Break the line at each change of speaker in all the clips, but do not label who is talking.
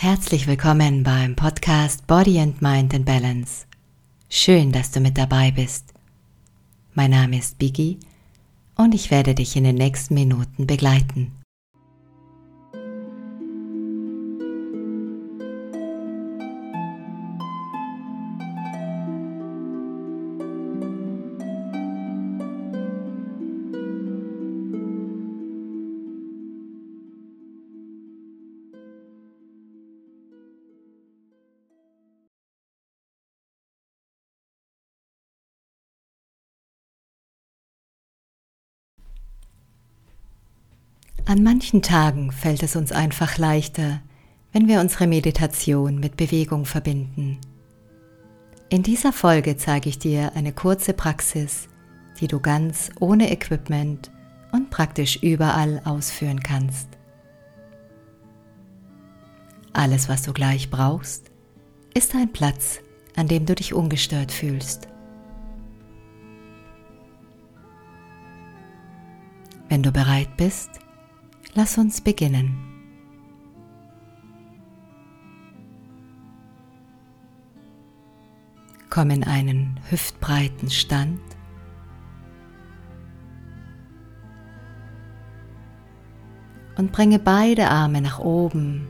Herzlich willkommen beim Podcast Body and Mind in Balance. Schön, dass du mit dabei bist. Mein Name ist Biggie und ich werde dich in den nächsten Minuten begleiten. An manchen Tagen fällt es uns einfach leichter, wenn wir unsere Meditation mit Bewegung verbinden. In dieser Folge zeige ich dir eine kurze Praxis, die du ganz ohne Equipment und praktisch überall ausführen kannst. Alles, was du gleich brauchst, ist ein Platz, an dem du dich ungestört fühlst. Wenn du bereit bist, Lass uns beginnen. Komm in einen hüftbreiten Stand. Und bringe beide Arme nach oben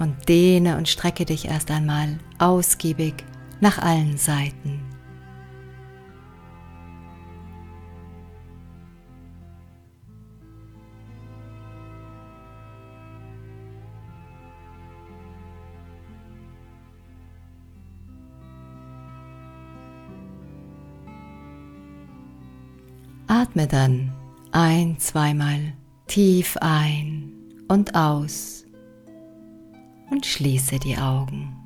und dehne und strecke dich erst einmal ausgiebig nach allen Seiten. Atme dann ein, zweimal tief ein und aus und schließe die Augen.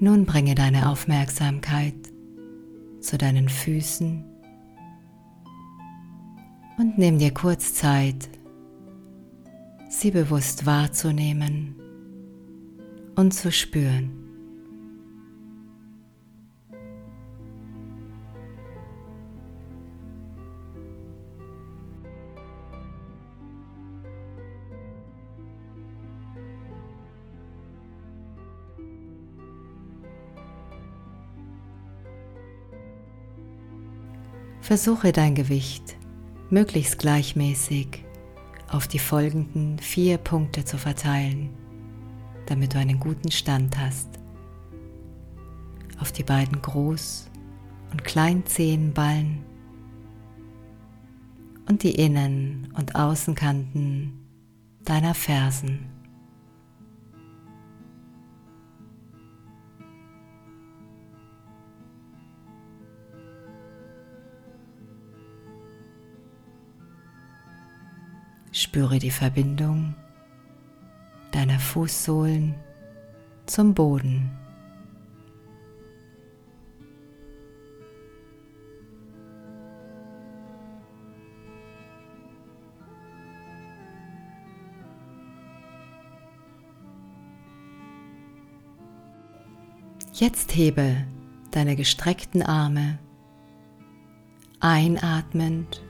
Nun bringe deine Aufmerksamkeit zu deinen Füßen und nimm dir kurz Zeit, sie bewusst wahrzunehmen und zu spüren. Versuche dein Gewicht möglichst gleichmäßig auf die folgenden vier Punkte zu verteilen damit du einen guten Stand hast. Auf die beiden Groß- und Kleinzehenballen und die Innen- und Außenkanten deiner Fersen. Spüre die Verbindung Fußsohlen zum Boden. Jetzt hebe deine gestreckten Arme einatmend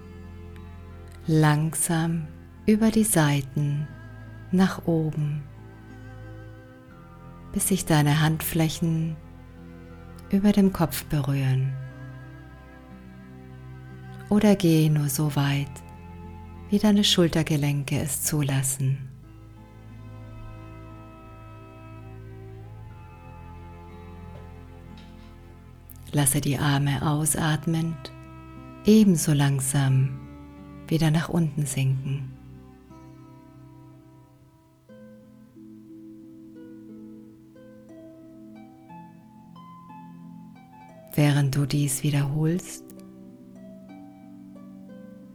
langsam über die Seiten nach oben, bis sich deine Handflächen über dem Kopf berühren. Oder gehe nur so weit, wie deine Schultergelenke es zulassen. Lasse die Arme ausatmend ebenso langsam wieder nach unten sinken. Während du dies wiederholst,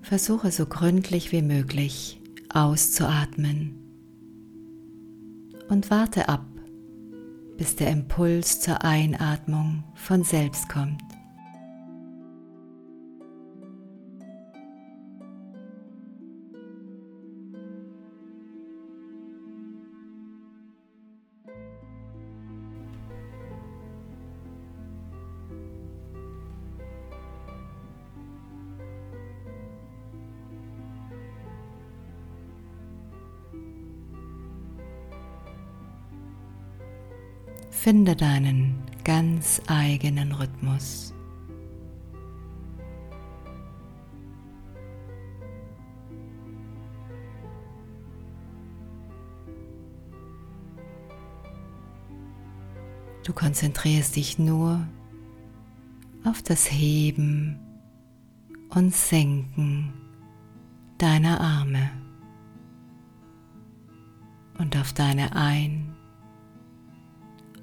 versuche so gründlich wie möglich auszuatmen und warte ab, bis der Impuls zur Einatmung von selbst kommt. Finde deinen ganz eigenen Rhythmus. Du konzentrierst dich nur auf das Heben und Senken deiner Arme und auf deine Ein-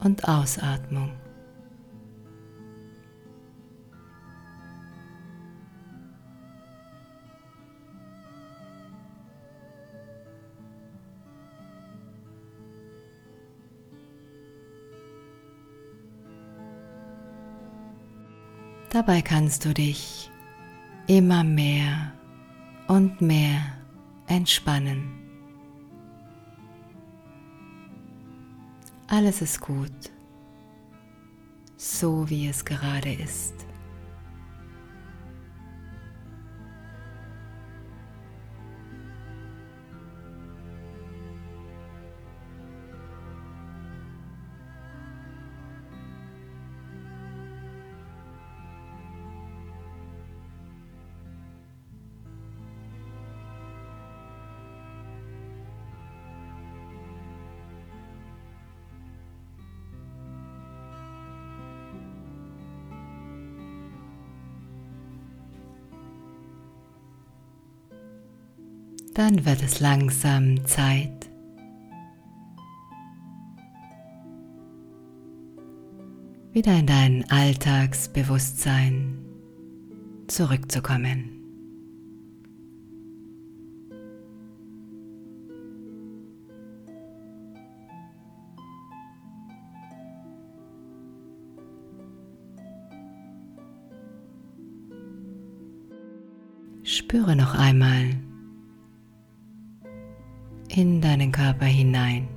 und Ausatmung. Dabei kannst du dich immer mehr und mehr entspannen. Alles ist gut, so wie es gerade ist. Dann wird es langsam Zeit, wieder in dein Alltagsbewusstsein zurückzukommen. Spüre noch einmal, in deinen Körper hinein.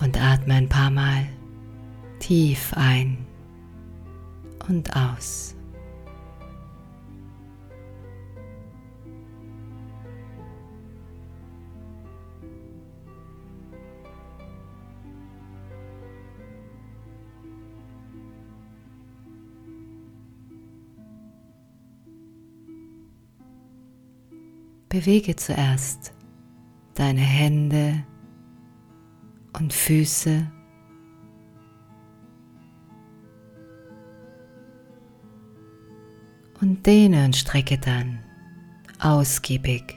Und atme ein paar Mal tief ein und aus. Bewege zuerst deine Hände und Füße. Und dehne und strecke dann ausgiebig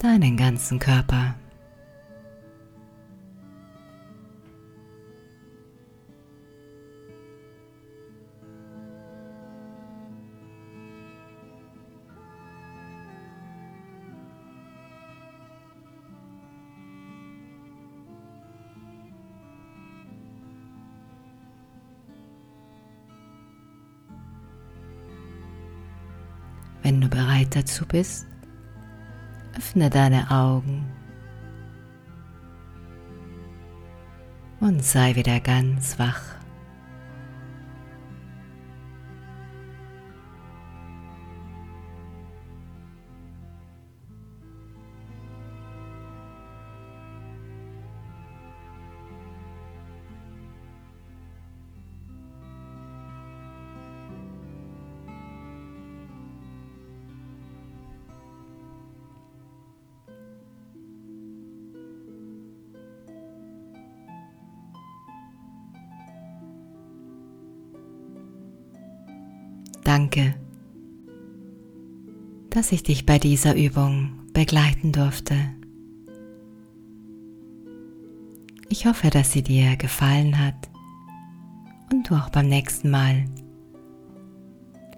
deinen ganzen Körper. Wenn du bereit dazu bist, öffne deine Augen und sei wieder ganz wach. Danke, dass ich dich bei dieser Übung begleiten durfte. Ich hoffe, dass sie dir gefallen hat und du auch beim nächsten Mal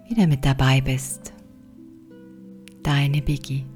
wieder mit dabei bist. Deine Biggie.